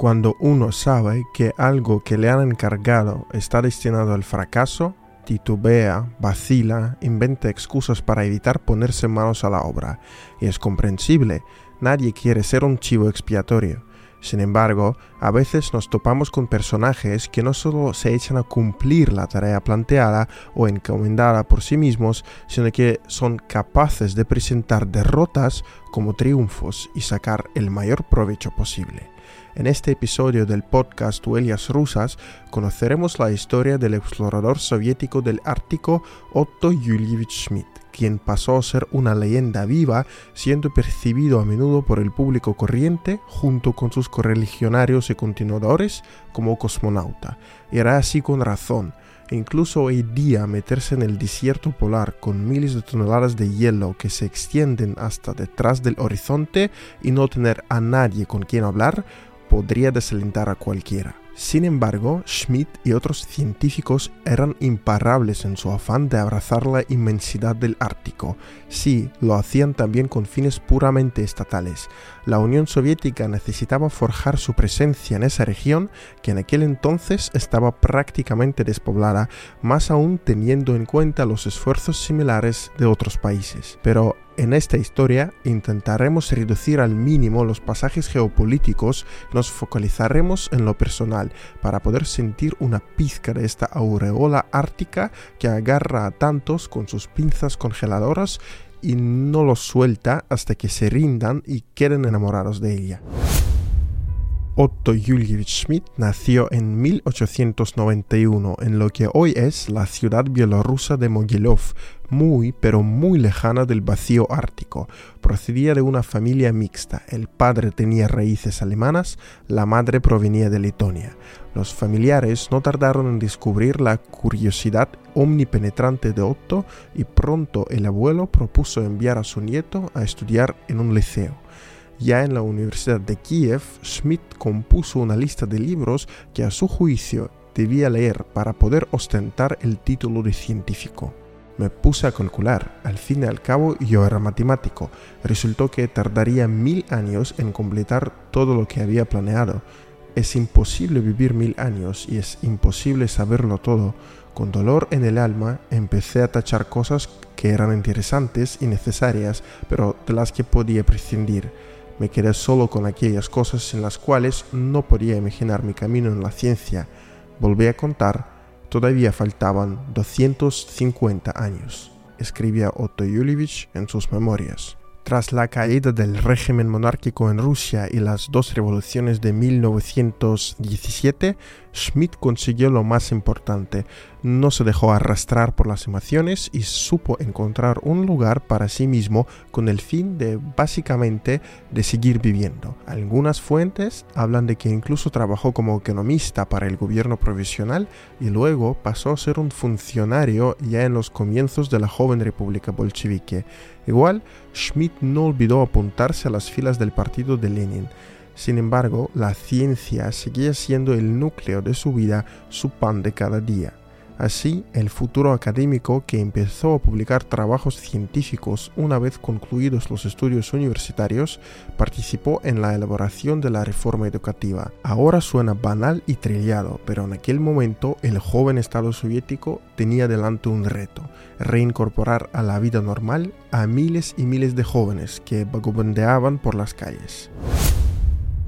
Cuando uno sabe que algo que le han encargado está destinado al fracaso, titubea, vacila, inventa excusas para evitar ponerse manos a la obra. Y es comprensible, nadie quiere ser un chivo expiatorio. Sin embargo, a veces nos topamos con personajes que no solo se echan a cumplir la tarea planteada o encomendada por sí mismos, sino que son capaces de presentar derrotas como triunfos y sacar el mayor provecho posible. En este episodio del podcast Huellas Rusas conoceremos la historia del explorador soviético del Ártico Otto Yulievich Schmidt quien pasó a ser una leyenda viva, siendo percibido a menudo por el público corriente, junto con sus correligionarios y continuadores, como cosmonauta. Era así con razón. Incluso hoy día meterse en el desierto polar con miles de toneladas de hielo que se extienden hasta detrás del horizonte y no tener a nadie con quien hablar podría desalentar a cualquiera. Sin embargo, Schmidt y otros científicos eran imparables en su afán de abrazar la inmensidad del Ártico. Sí, lo hacían también con fines puramente estatales. La Unión Soviética necesitaba forjar su presencia en esa región que en aquel entonces estaba prácticamente despoblada, más aún teniendo en cuenta los esfuerzos similares de otros países. Pero en esta historia intentaremos reducir al mínimo los pasajes geopolíticos, nos focalizaremos en lo personal para poder sentir una pizca de esta aureola ártica que agarra a tantos con sus pinzas congeladoras y no los suelta hasta que se rindan y queden enamorados de ella. Otto Julievich Schmidt nació en 1891 en lo que hoy es la ciudad bielorrusa de Mogilov, muy pero muy lejana del vacío ártico. Procedía de una familia mixta. El padre tenía raíces alemanas, la madre provenía de Letonia. Los familiares no tardaron en descubrir la curiosidad omnipenetrante de Otto y pronto el abuelo propuso enviar a su nieto a estudiar en un liceo. Ya en la Universidad de Kiev, Schmidt compuso una lista de libros que a su juicio debía leer para poder ostentar el título de científico. Me puse a calcular, al fin y al cabo yo era matemático, resultó que tardaría mil años en completar todo lo que había planeado. Es imposible vivir mil años y es imposible saberlo todo. Con dolor en el alma empecé a tachar cosas que eran interesantes y necesarias, pero de las que podía prescindir. Me quedé solo con aquellas cosas en las cuales no podía imaginar mi camino en la ciencia. Volví a contar Todavía faltaban 250 años, escribía Otto Yulievich en sus memorias. Tras la caída del régimen monárquico en Rusia y las dos revoluciones de 1917, Schmidt consiguió lo más importante. No se dejó arrastrar por las emociones y supo encontrar un lugar para sí mismo con el fin de básicamente de seguir viviendo. Algunas fuentes hablan de que incluso trabajó como economista para el gobierno provisional y luego pasó a ser un funcionario ya en los comienzos de la joven república bolchevique. Igual, Schmidt no olvidó apuntarse a las filas del partido de Lenin. Sin embargo, la ciencia seguía siendo el núcleo de su vida, su pan de cada día. Así, el futuro académico que empezó a publicar trabajos científicos una vez concluidos los estudios universitarios, participó en la elaboración de la reforma educativa. Ahora suena banal y trillado, pero en aquel momento el joven Estado soviético tenía delante un reto, reincorporar a la vida normal a miles y miles de jóvenes que vagabundeaban por las calles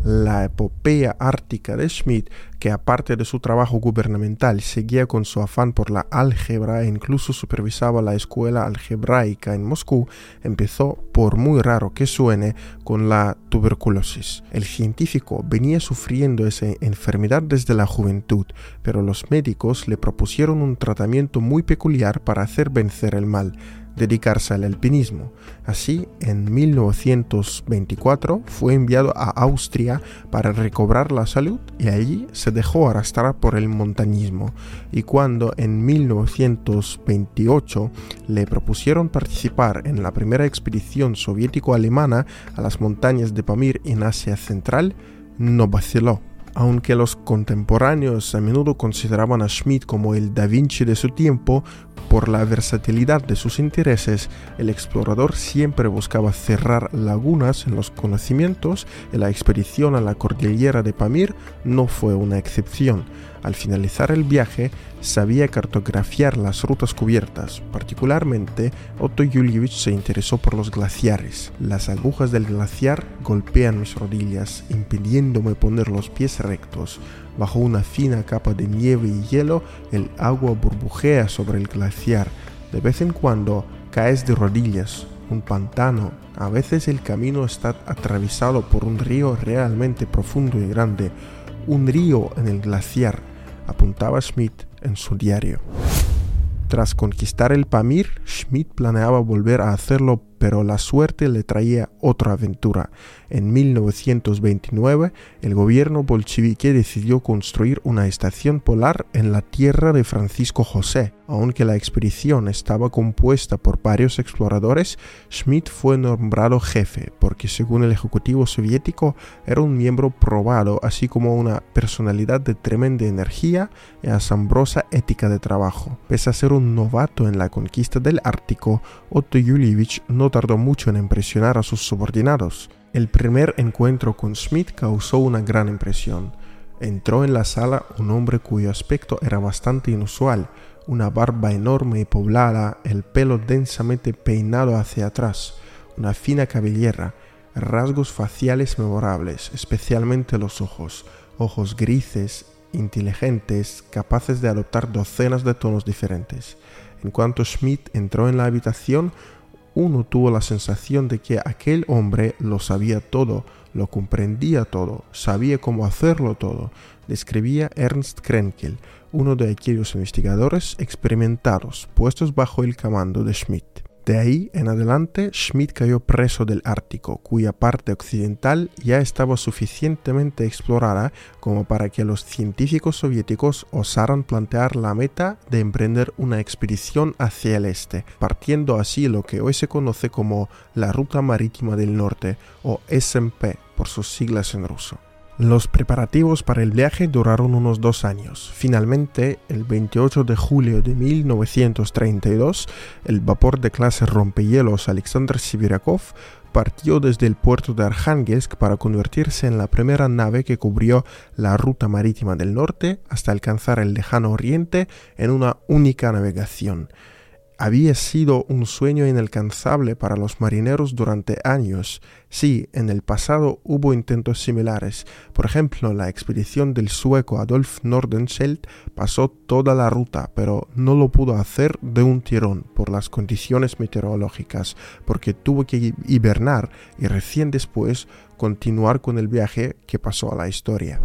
la epopeya ártica de Schmidt, que aparte de su trabajo gubernamental seguía con su afán por la álgebra e incluso supervisaba la escuela algebraica en Moscú, empezó, por muy raro que suene, con la tuberculosis. El científico venía sufriendo esa enfermedad desde la juventud, pero los médicos le propusieron un tratamiento muy peculiar para hacer vencer el mal dedicarse al alpinismo. Así, en 1924 fue enviado a Austria para recobrar la salud y allí se dejó arrastrar por el montañismo. Y cuando en 1928 le propusieron participar en la primera expedición soviético-alemana a las montañas de Pamir en Asia Central, no vaciló aunque los contemporáneos a menudo consideraban a Schmidt como el Da Vinci de su tiempo, por la versatilidad de sus intereses, el explorador siempre buscaba cerrar lagunas en los conocimientos y la expedición a la cordillera de Pamir no fue una excepción. Al finalizar el viaje, sabía cartografiar las rutas cubiertas. Particularmente, Otto Julievich se interesó por los glaciares. Las agujas del glaciar golpean mis rodillas, impidiéndome poner los pies rectos. Bajo una fina capa de nieve y hielo, el agua burbujea sobre el glaciar. De vez en cuando caes de rodillas, un pantano. A veces el camino está atravesado por un río realmente profundo y grande. Un río en el glaciar, apuntaba Schmidt en su diario. Tras conquistar el Pamir, Schmidt planeaba volver a hacerlo pero la suerte le traía otra aventura. En 1929, el gobierno bolchevique decidió construir una estación polar en la tierra de Francisco José. Aunque la expedición estaba compuesta por varios exploradores, Schmidt fue nombrado jefe, porque según el Ejecutivo soviético era un miembro probado, así como una personalidad de tremenda energía y asombrosa ética de trabajo. Pese a ser un novato en la conquista del Ártico, Otto Yulievich no tardó mucho en impresionar a sus subordinados. El primer encuentro con Smith causó una gran impresión. Entró en la sala un hombre cuyo aspecto era bastante inusual, una barba enorme y poblada, el pelo densamente peinado hacia atrás, una fina cabellera, rasgos faciales memorables, especialmente los ojos, ojos grises, inteligentes, capaces de adoptar docenas de tonos diferentes. En cuanto Schmidt entró en la habitación, uno tuvo la sensación de que aquel hombre lo sabía todo, lo comprendía todo, sabía cómo hacerlo todo, describía Ernst Krenkel, uno de aquellos investigadores experimentados puestos bajo el comando de Schmidt. De ahí en adelante, Schmidt cayó preso del Ártico, cuya parte occidental ya estaba suficientemente explorada como para que los científicos soviéticos osaran plantear la meta de emprender una expedición hacia el este, partiendo así lo que hoy se conoce como la Ruta Marítima del Norte, o SMP por sus siglas en ruso. Los preparativos para el viaje duraron unos dos años. Finalmente, el 28 de julio de 1932, el vapor de clase rompehielos Alexander Sibirakov partió desde el puerto de Arhangelsk para convertirse en la primera nave que cubrió la ruta marítima del norte hasta alcanzar el lejano oriente en una única navegación había sido un sueño inalcanzable para los marineros durante años. Sí, en el pasado hubo intentos similares. Por ejemplo, la expedición del sueco Adolf Nordenskjöld pasó toda la ruta, pero no lo pudo hacer de un tirón por las condiciones meteorológicas, porque tuvo que hibernar y recién después continuar con el viaje que pasó a la historia.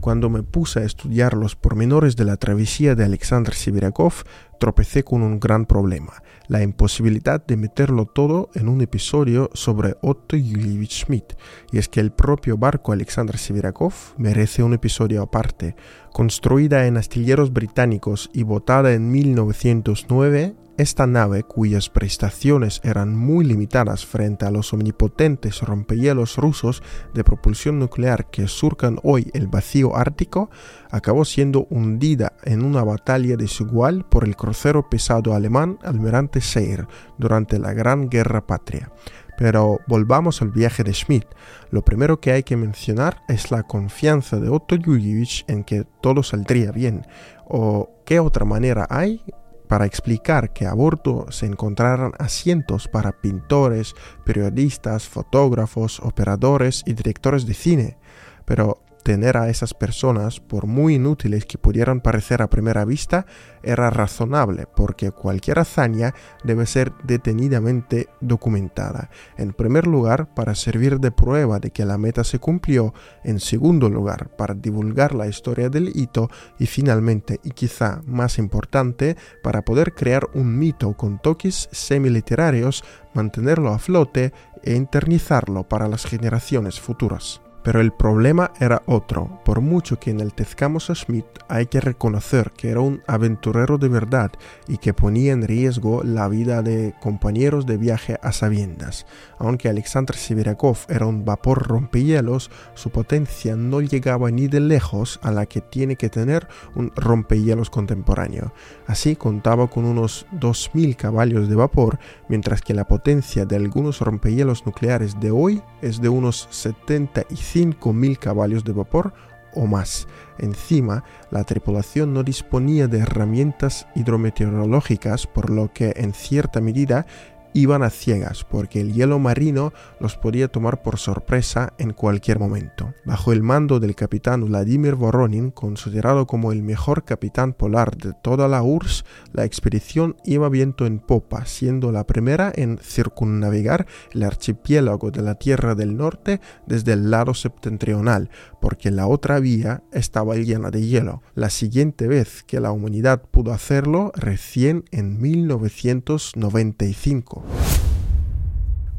Cuando me puse a estudiar los pormenores de la travesía de Alexander Sibirakov, tropecé con un gran problema, la imposibilidad de meterlo todo en un episodio sobre Otto Julievich Schmidt, y es que el propio barco Alexander Sibirakov merece un episodio aparte. Construida en astilleros británicos y botada en 1909, esta nave, cuyas prestaciones eran muy limitadas frente a los omnipotentes rompehielos rusos de propulsión nuclear que surcan hoy el vacío ártico, acabó siendo hundida en una batalla desigual por el crucero pesado alemán Almirante Seir durante la Gran Guerra Patria. Pero volvamos al viaje de Schmidt. Lo primero que hay que mencionar es la confianza de Otto Julievich en que todo saldría bien. ¿O qué otra manera hay para explicar que a bordo se encontraran asientos para pintores, periodistas, fotógrafos, operadores y directores de cine. Pero tener a esas personas, por muy inútiles que pudieran parecer a primera vista, era razonable, porque cualquier hazaña debe ser detenidamente documentada. En primer lugar, para servir de prueba de que la meta se cumplió, en segundo lugar, para divulgar la historia del hito y finalmente, y quizá más importante, para poder crear un mito con toques semiliterarios, mantenerlo a flote e internizarlo para las generaciones futuras. Pero el problema era otro, por mucho que enaltezcamos a Schmidt, hay que reconocer que era un aventurero de verdad y que ponía en riesgo la vida de compañeros de viaje a sabiendas. Aunque Alexander Sibirakov era un vapor rompehielos, su potencia no llegaba ni de lejos a la que tiene que tener un rompehielos contemporáneo. Así contaba con unos 2.000 caballos de vapor, mientras que la potencia de algunos rompehielos nucleares de hoy es de unos 75 5.000 caballos de vapor o más. Encima, la tripulación no disponía de herramientas hidrometeorológicas, por lo que en cierta medida iban a ciegas porque el hielo marino los podía tomar por sorpresa en cualquier momento. Bajo el mando del capitán Vladimir Voronin, considerado como el mejor capitán polar de toda la URSS, la expedición iba viento en popa, siendo la primera en circunnavegar el archipiélago de la Tierra del Norte desde el lado septentrional, porque la otra vía estaba llena de hielo. La siguiente vez que la humanidad pudo hacerlo recién en 1995.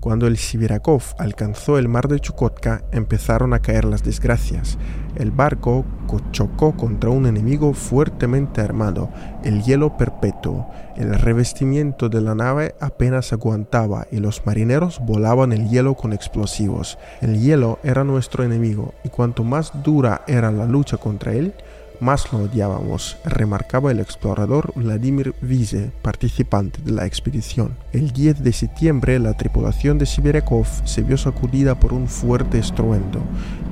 Cuando el Sibirakov alcanzó el mar de Chukotka, empezaron a caer las desgracias. El barco chocó contra un enemigo fuertemente armado, el hielo perpetuo. El revestimiento de la nave apenas aguantaba y los marineros volaban el hielo con explosivos. El hielo era nuestro enemigo y cuanto más dura era la lucha contra él, más lo odiábamos, remarcaba el explorador Vladimir Vise, participante de la expedición. El 10 de septiembre la tripulación de Siberekov se vio sacudida por un fuerte estruendo.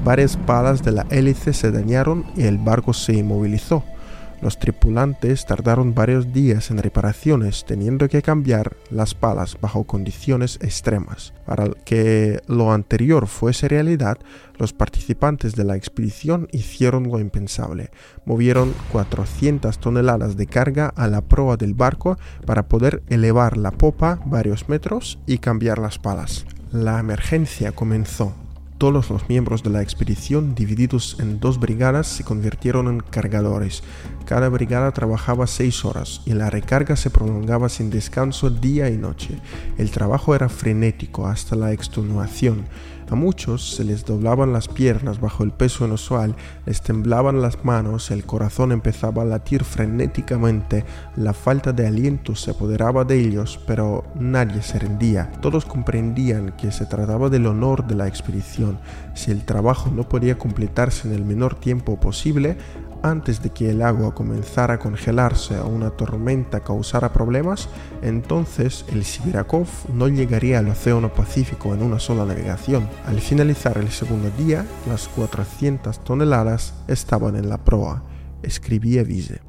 Varias palas de la hélice se dañaron y el barco se inmovilizó. Los tripulantes tardaron varios días en reparaciones, teniendo que cambiar las palas bajo condiciones extremas. Para que lo anterior fuese realidad, los participantes de la expedición hicieron lo impensable. Movieron 400 toneladas de carga a la proa del barco para poder elevar la popa varios metros y cambiar las palas. La emergencia comenzó todos los miembros de la expedición, divididos en dos brigadas, se convirtieron en cargadores. Cada brigada trabajaba seis horas y la recarga se prolongaba sin descanso día y noche. El trabajo era frenético hasta la extenuación. A muchos se les doblaban las piernas bajo el peso inusual, les temblaban las manos, el corazón empezaba a latir frenéticamente, la falta de aliento se apoderaba de ellos, pero nadie se rendía. Todos comprendían que se trataba del honor de la expedición. Si el trabajo no podía completarse en el menor tiempo posible, antes de que el agua comenzara a congelarse o una tormenta causara problemas, entonces el Sibirakov no llegaría al Océano Pacífico en una sola navegación. Al finalizar el segundo día, las 400 toneladas estaban en la proa, escribía Vise.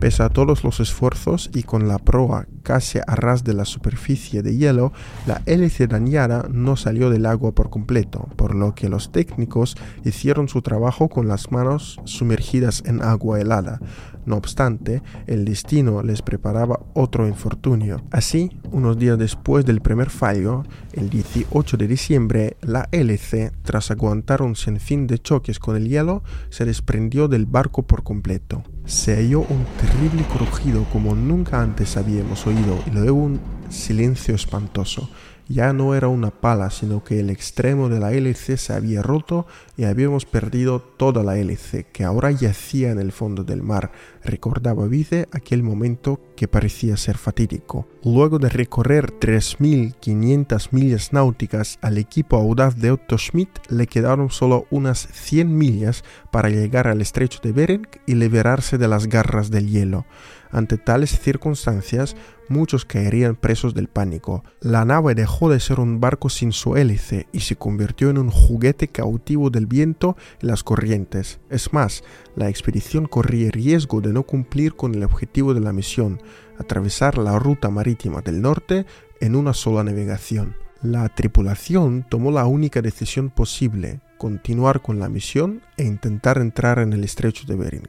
Pese a todos los esfuerzos y con la proa casi a ras de la superficie de hielo, la hélice dañada no salió del agua por completo, por lo que los técnicos hicieron su trabajo con las manos sumergidas en agua helada. No obstante, el destino les preparaba otro infortunio. Así, unos días después del primer fallo, el 18 de diciembre, la hélice, tras aguantar un sinfín de choques con el hielo, se desprendió del barco por completo se halló un terrible crujido como nunca antes habíamos oído y luego un silencio espantoso. Ya no era una pala, sino que el extremo de la hélice se había roto y habíamos perdido toda la hélice, que ahora yacía en el fondo del mar. Recordaba Vide aquel momento que parecía ser fatídico. Luego de recorrer 3.500 millas náuticas al equipo audaz de Otto Schmidt le quedaron solo unas 100 millas para llegar al estrecho de Bering y liberarse de las garras del hielo. Ante tales circunstancias, muchos caerían presos del pánico. La nave dejó de ser un barco sin su hélice y se convirtió en un juguete cautivo del viento y las corrientes. Es más, la expedición corría riesgo de no cumplir con el objetivo de la misión, atravesar la ruta marítima del norte en una sola navegación. La tripulación tomó la única decisión posible, continuar con la misión e intentar entrar en el estrecho de Bering.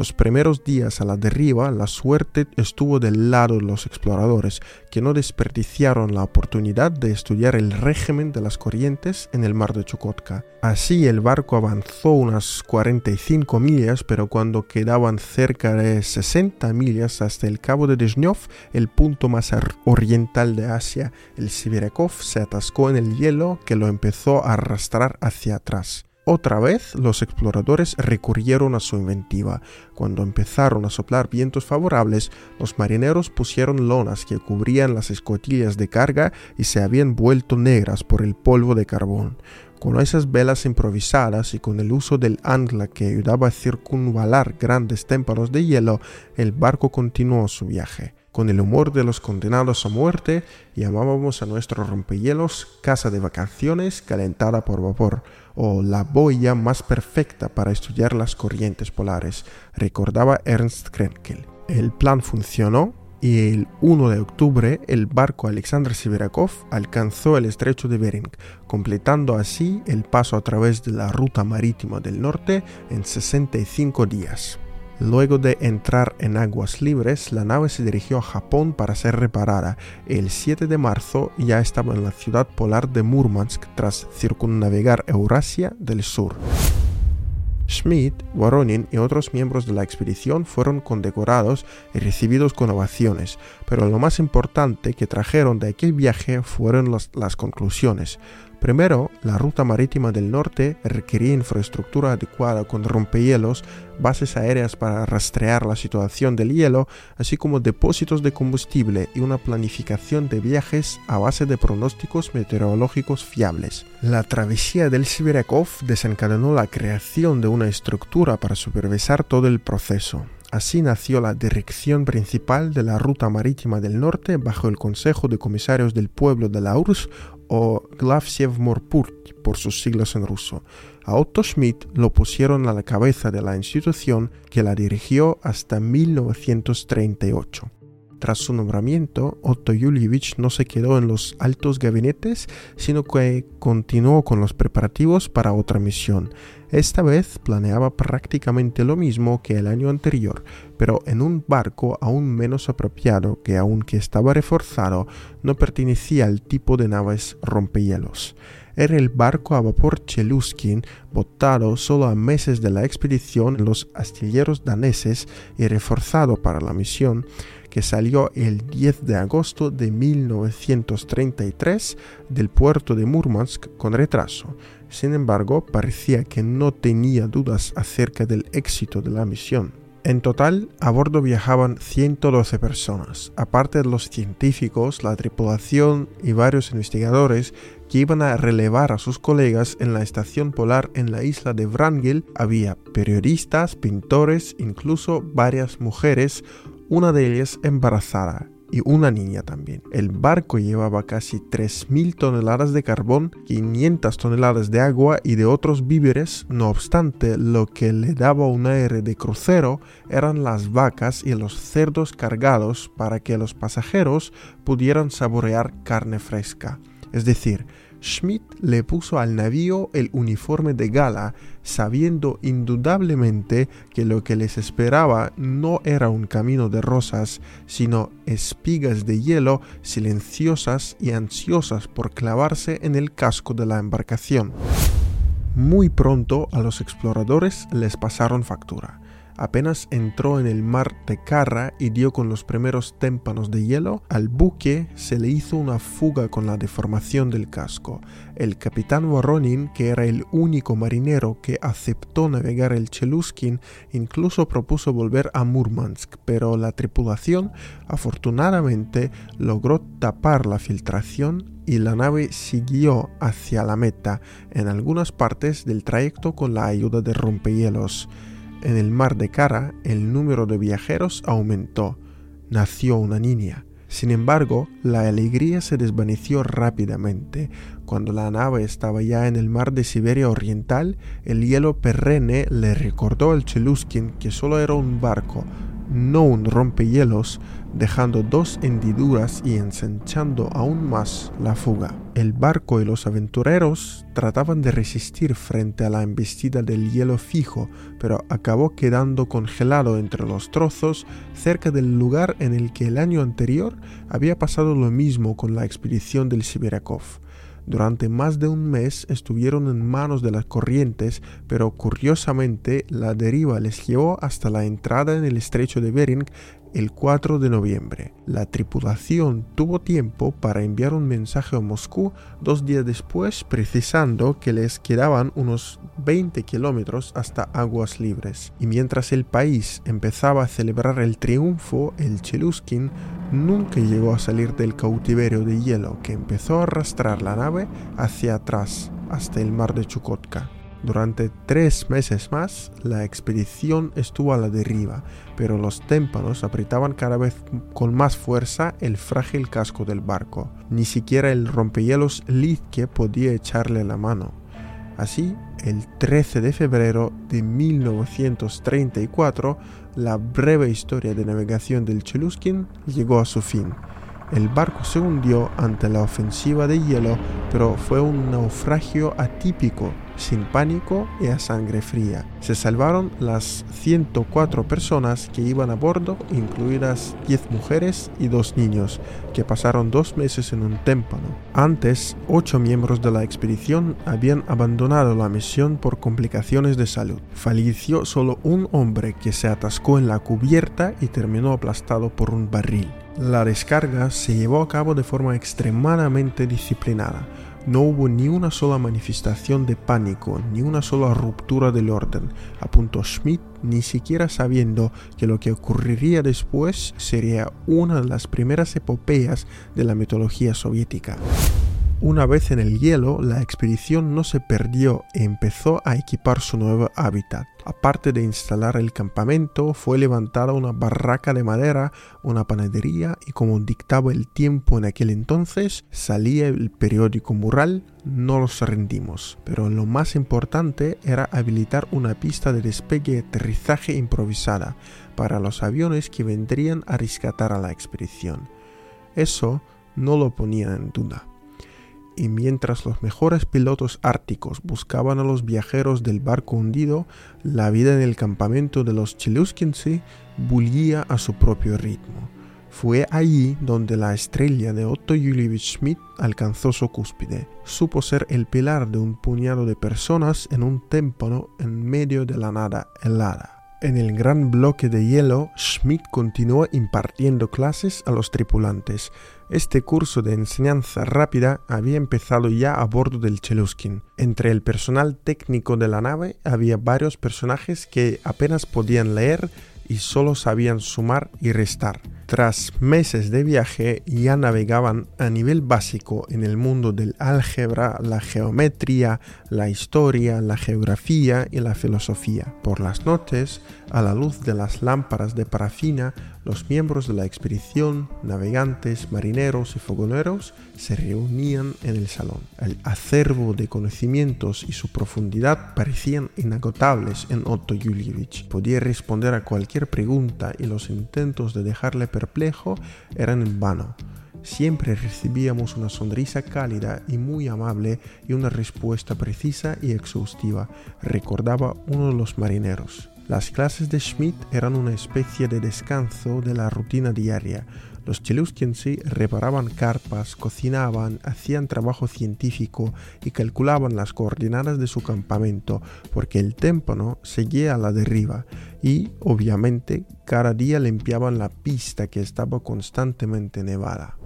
Los primeros días a la deriva, la suerte estuvo del lado de los exploradores, que no desperdiciaron la oportunidad de estudiar el régimen de las corrientes en el mar de Chukotka. Así el barco avanzó unas 45 millas, pero cuando quedaban cerca de 60 millas hasta el cabo de Dezhnyov, el punto más oriental de Asia, el Siberakov se atascó en el hielo que lo empezó a arrastrar hacia atrás. Otra vez los exploradores recurrieron a su inventiva. Cuando empezaron a soplar vientos favorables, los marineros pusieron lonas que cubrían las escotillas de carga y se habían vuelto negras por el polvo de carbón. Con esas velas improvisadas y con el uso del ancla que ayudaba a circunvalar grandes témpanos de hielo, el barco continuó su viaje. Con el humor de los condenados a muerte, llamábamos a nuestro rompehielos casa de vacaciones calentada por vapor, o la boya más perfecta para estudiar las corrientes polares, recordaba Ernst Krenkel. El plan funcionó y el 1 de octubre el barco Alexander Siberakov alcanzó el estrecho de Bering, completando así el paso a través de la ruta marítima del norte en 65 días. Luego de entrar en aguas libres, la nave se dirigió a Japón para ser reparada. El 7 de marzo ya estaba en la ciudad polar de Murmansk tras circunnavegar Eurasia del sur. Schmidt, Voronin y otros miembros de la expedición fueron condecorados y recibidos con ovaciones, pero lo más importante que trajeron de aquel viaje fueron las conclusiones. Primero, la ruta marítima del norte requería infraestructura adecuada con rompehielos, bases aéreas para rastrear la situación del hielo, así como depósitos de combustible y una planificación de viajes a base de pronósticos meteorológicos fiables. La travesía del Siberakov desencadenó la creación de una estructura para supervisar todo el proceso. Así nació la Dirección Principal de la Ruta Marítima del Norte bajo el Consejo de Comisarios del Pueblo de la URSS o Morpurt por sus siglas en ruso. A Otto Schmidt lo pusieron a la cabeza de la institución que la dirigió hasta 1938. Tras su nombramiento, Otto Yulievich no se quedó en los altos gabinetes, sino que continuó con los preparativos para otra misión. Esta vez planeaba prácticamente lo mismo que el año anterior, pero en un barco aún menos apropiado que aunque estaba reforzado, no pertenecía al tipo de naves rompehielos era el barco a vapor Cheluskin, botado solo a meses de la expedición en los astilleros daneses y reforzado para la misión, que salió el 10 de agosto de 1933 del puerto de Murmansk con retraso. Sin embargo, parecía que no tenía dudas acerca del éxito de la misión. En total, a bordo viajaban 112 personas, aparte de los científicos, la tripulación y varios investigadores que iban a relevar a sus colegas en la estación polar en la isla de Wrangel, había periodistas, pintores, incluso varias mujeres, una de ellas embarazada y una niña también. El barco llevaba casi 3.000 toneladas de carbón, 500 toneladas de agua y de otros víveres, no obstante, lo que le daba un aire de crucero eran las vacas y los cerdos cargados para que los pasajeros pudieran saborear carne fresca. Es decir, Schmidt le puso al navío el uniforme de gala, sabiendo indudablemente que lo que les esperaba no era un camino de rosas, sino espigas de hielo silenciosas y ansiosas por clavarse en el casco de la embarcación. Muy pronto a los exploradores les pasaron factura apenas entró en el mar de Carra y dio con los primeros témpanos de hielo, al buque se le hizo una fuga con la deformación del casco. El capitán Voronin, que era el único marinero que aceptó navegar el Cheluskin, incluso propuso volver a Murmansk, pero la tripulación afortunadamente logró tapar la filtración y la nave siguió hacia la meta en algunas partes del trayecto con la ayuda de rompehielos. En el mar de Cara el número de viajeros aumentó. Nació una niña. Sin embargo, la alegría se desvaneció rápidamente. Cuando la nave estaba ya en el mar de Siberia Oriental, el hielo perenne le recordó al Cheluskin que solo era un barco, no un rompehielos, dejando dos hendiduras y ensanchando aún más la fuga. El barco y los aventureros trataban de resistir frente a la embestida del hielo fijo, pero acabó quedando congelado entre los trozos cerca del lugar en el que el año anterior había pasado lo mismo con la expedición del Siberakov. Durante más de un mes estuvieron en manos de las corrientes, pero curiosamente la deriva les llevó hasta la entrada en el estrecho de Bering el 4 de noviembre. La tripulación tuvo tiempo para enviar un mensaje a Moscú dos días después precisando que les quedaban unos 20 kilómetros hasta aguas libres. Y mientras el país empezaba a celebrar el triunfo, el Cheluskin nunca llegó a salir del cautiverio de hielo que empezó a arrastrar la nave hacia atrás hasta el mar de Chukotka. Durante tres meses más, la expedición estuvo a la deriva, pero los témpanos apretaban cada vez con más fuerza el frágil casco del barco. Ni siquiera el rompehielos Lidke podía echarle la mano. Así, el 13 de febrero de 1934, la breve historia de navegación del Cheluskin llegó a su fin. El barco se hundió ante la ofensiva de hielo, pero fue un naufragio atípico sin pánico y a sangre fría. Se salvaron las 104 personas que iban a bordo, incluidas 10 mujeres y 2 niños, que pasaron dos meses en un témpano. Antes, 8 miembros de la expedición habían abandonado la misión por complicaciones de salud. Falleció solo un hombre que se atascó en la cubierta y terminó aplastado por un barril. La descarga se llevó a cabo de forma extremadamente disciplinada no hubo ni una sola manifestación de pánico, ni una sola ruptura del orden, apuntó Schmidt, ni siquiera sabiendo que lo que ocurriría después sería una de las primeras epopeyas de la mitología soviética. Una vez en el hielo, la expedición no se perdió e empezó a equipar su nuevo hábitat. Aparte de instalar el campamento, fue levantada una barraca de madera, una panadería y como dictaba el tiempo en aquel entonces, salía el periódico mural No nos rendimos. Pero lo más importante era habilitar una pista de despegue y aterrizaje improvisada para los aviones que vendrían a rescatar a la expedición. Eso no lo ponía en duda y mientras los mejores pilotos árticos buscaban a los viajeros del barco hundido, la vida en el campamento de los Cheluskinsky bullía a su propio ritmo. Fue allí donde la estrella de Otto Julievich Schmidt alcanzó su cúspide. Supo ser el pilar de un puñado de personas en un témpano en medio de la nada helada. En el gran bloque de hielo, Schmidt continuó impartiendo clases a los tripulantes. Este curso de enseñanza rápida había empezado ya a bordo del Cheluskin. Entre el personal técnico de la nave había varios personajes que apenas podían leer y solo sabían sumar y restar. Tras meses de viaje ya navegaban a nivel básico en el mundo del álgebra, la geometría, la historia, la geografía y la filosofía. Por las noches, a la luz de las lámparas de parafina, los miembros de la expedición, navegantes, marineros y fogoneros se reunían en el salón. El acervo de conocimientos y su profundidad parecían inagotables en Otto Julievich. Podía responder a cualquier pregunta y los intentos de dejarle perplejo eran en vano. Siempre recibíamos una sonrisa cálida y muy amable y una respuesta precisa y exhaustiva, recordaba uno de los marineros. Las clases de Schmidt eran una especie de descanso de la rutina diaria. Los Cheluskinsky reparaban carpas, cocinaban, hacían trabajo científico y calculaban las coordenadas de su campamento, porque el témpano seguía a la deriva y, obviamente, cada día limpiaban la pista que estaba constantemente nevada.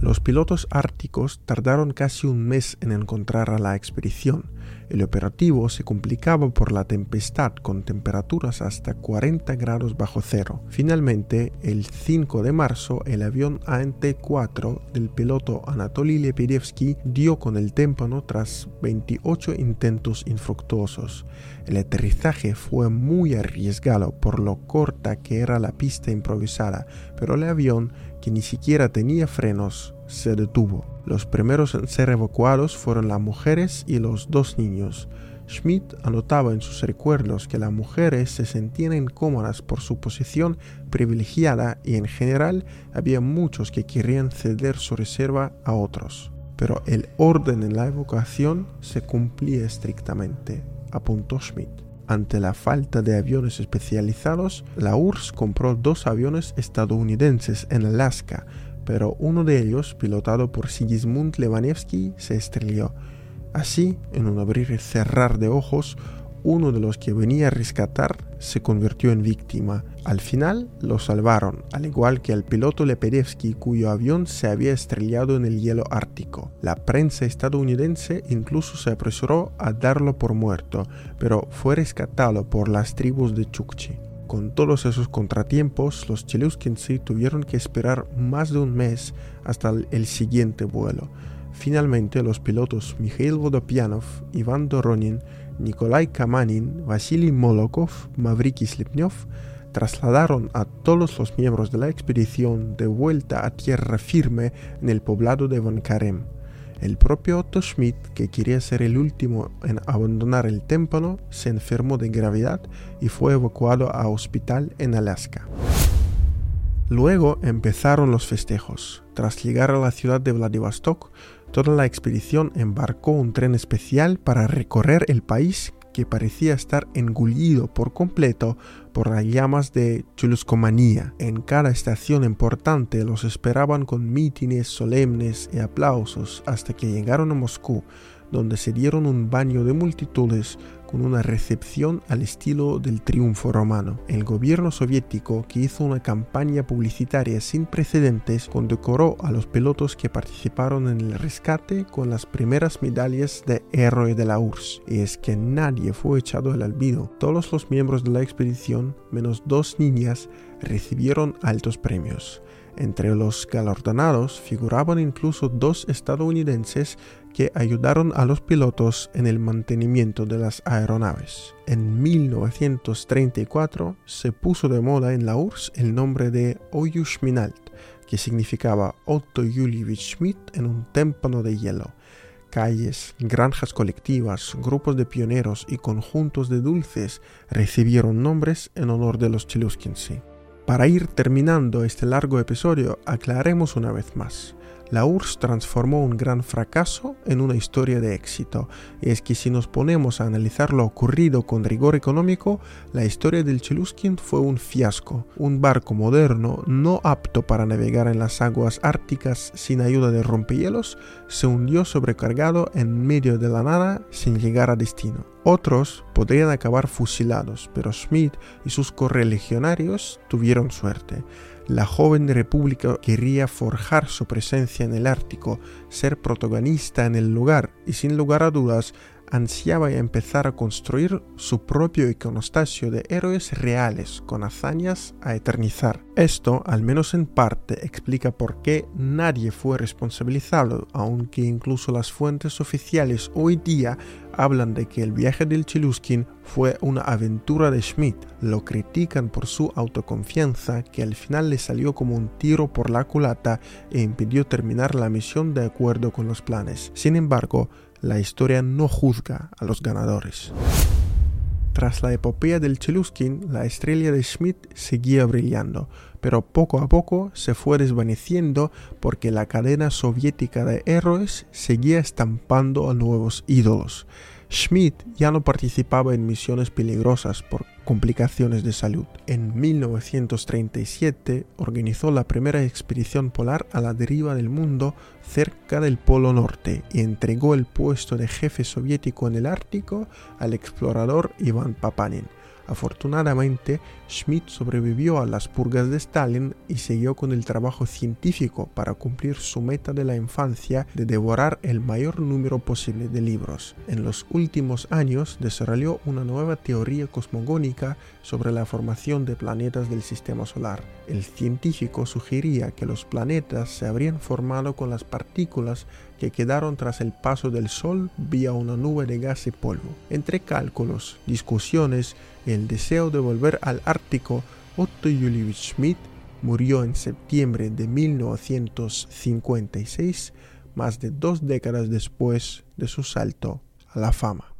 Los pilotos árticos tardaron casi un mes en encontrar a la expedición. El operativo se complicaba por la tempestad con temperaturas hasta 40 grados bajo cero. Finalmente, el 5 de marzo, el avión ANT-4 del piloto Anatoly Lepidevsky dio con el témpano tras 28 intentos infructuosos. El aterrizaje fue muy arriesgado por lo corta que era la pista improvisada, pero el avión, que ni siquiera tenía frenos, se detuvo. Los primeros en ser evacuados fueron las mujeres y los dos niños. Schmidt anotaba en sus recuerdos que las mujeres se sentían incómodas por su posición privilegiada y en general había muchos que querían ceder su reserva a otros. Pero el orden en la evocación se cumplía estrictamente, apuntó Schmidt. Ante la falta de aviones especializados, la URSS compró dos aviones estadounidenses en Alaska, pero uno de ellos, pilotado por Sigismund Levanevsky, se estrelló Así, en un abrir y cerrar de ojos, uno de los que venía a rescatar se convirtió en víctima. Al final lo salvaron, al igual que al piloto Lepedevsky cuyo avión se había estrellado en el hielo ártico. La prensa estadounidense incluso se apresuró a darlo por muerto, pero fue rescatado por las tribus de Chukchi. Con todos esos contratiempos, los Chelyuskinцы tuvieron que esperar más de un mes hasta el siguiente vuelo. Finalmente, los pilotos Mikhail Vodopianov, Ivan Doronin, Nikolai Kamanin, Vasily Molokov, Mavriki Slipnyov trasladaron a todos los miembros de la expedición de vuelta a tierra firme en el poblado de Von Karem. El propio Otto Schmidt, que quería ser el último en abandonar el templo, se enfermó de gravedad y fue evacuado a hospital en Alaska. Luego empezaron los festejos. Tras llegar a la ciudad de Vladivostok, toda la expedición embarcó un tren especial para recorrer el país que parecía estar engullido por completo por las llamas de chuluscomanía. En cada estación importante los esperaban con mítines solemnes y aplausos hasta que llegaron a Moscú, donde se dieron un baño de multitudes con una recepción al estilo del triunfo romano. El gobierno soviético, que hizo una campaña publicitaria sin precedentes, condecoró a los pilotos que participaron en el rescate con las primeras medallas de héroe de la URSS. Y es que nadie fue echado al olvido. Todos los miembros de la expedición, menos dos niñas, recibieron altos premios. Entre los galardonados figuraban incluso dos estadounidenses que ayudaron a los pilotos en el mantenimiento de las aeronaves. En 1934 se puso de moda en la URSS el nombre de Oyushminalt, que significaba Otto Julievich Schmidt en un témpano de hielo. Calles, granjas colectivas, grupos de pioneros y conjuntos de dulces recibieron nombres en honor de los Cheluskinsi. Para ir terminando este largo episodio, aclaremos una vez más la URSS transformó un gran fracaso en una historia de éxito. Y es que si nos ponemos a analizar lo ocurrido con rigor económico, la historia del Cheluskin fue un fiasco. Un barco moderno, no apto para navegar en las aguas árticas sin ayuda de rompehielos, se hundió sobrecargado en medio de la nada sin llegar a destino. Otros podrían acabar fusilados, pero Schmidt y sus correligionarios tuvieron suerte. La joven república quería forjar su presencia en el Ártico, ser protagonista en el lugar y sin lugar a dudas ansiaba empezar a construir su propio iconostasio de héroes reales con hazañas a eternizar. Esto, al menos en parte, explica por qué nadie fue responsabilizado, aunque incluso las fuentes oficiales hoy día hablan de que el viaje del Cheluskin fue una aventura de Schmidt. Lo critican por su autoconfianza, que al final le salió como un tiro por la culata e impidió terminar la misión de acuerdo con los planes. Sin embargo, la historia no juzga a los ganadores. Tras la epopeya del Cheluskin, la estrella de Schmidt seguía brillando, pero poco a poco se fue desvaneciendo porque la cadena soviética de héroes seguía estampando a nuevos ídolos. Schmidt ya no participaba en misiones peligrosas por complicaciones de salud. En 1937 organizó la primera expedición polar a la deriva del mundo cerca del Polo Norte y entregó el puesto de jefe soviético en el Ártico al explorador Iván Papanin. Afortunadamente, Schmidt sobrevivió a las purgas de Stalin y siguió con el trabajo científico para cumplir su meta de la infancia de devorar el mayor número posible de libros. En los últimos años desarrolló una nueva teoría cosmogónica sobre la formación de planetas del sistema solar. El científico sugería que los planetas se habrían formado con las partículas que quedaron tras el paso del Sol vía una nube de gas y polvo. Entre cálculos, discusiones el deseo de volver al Ártico, Otto Julius Schmidt murió en septiembre de 1956, más de dos décadas después de su salto a la fama.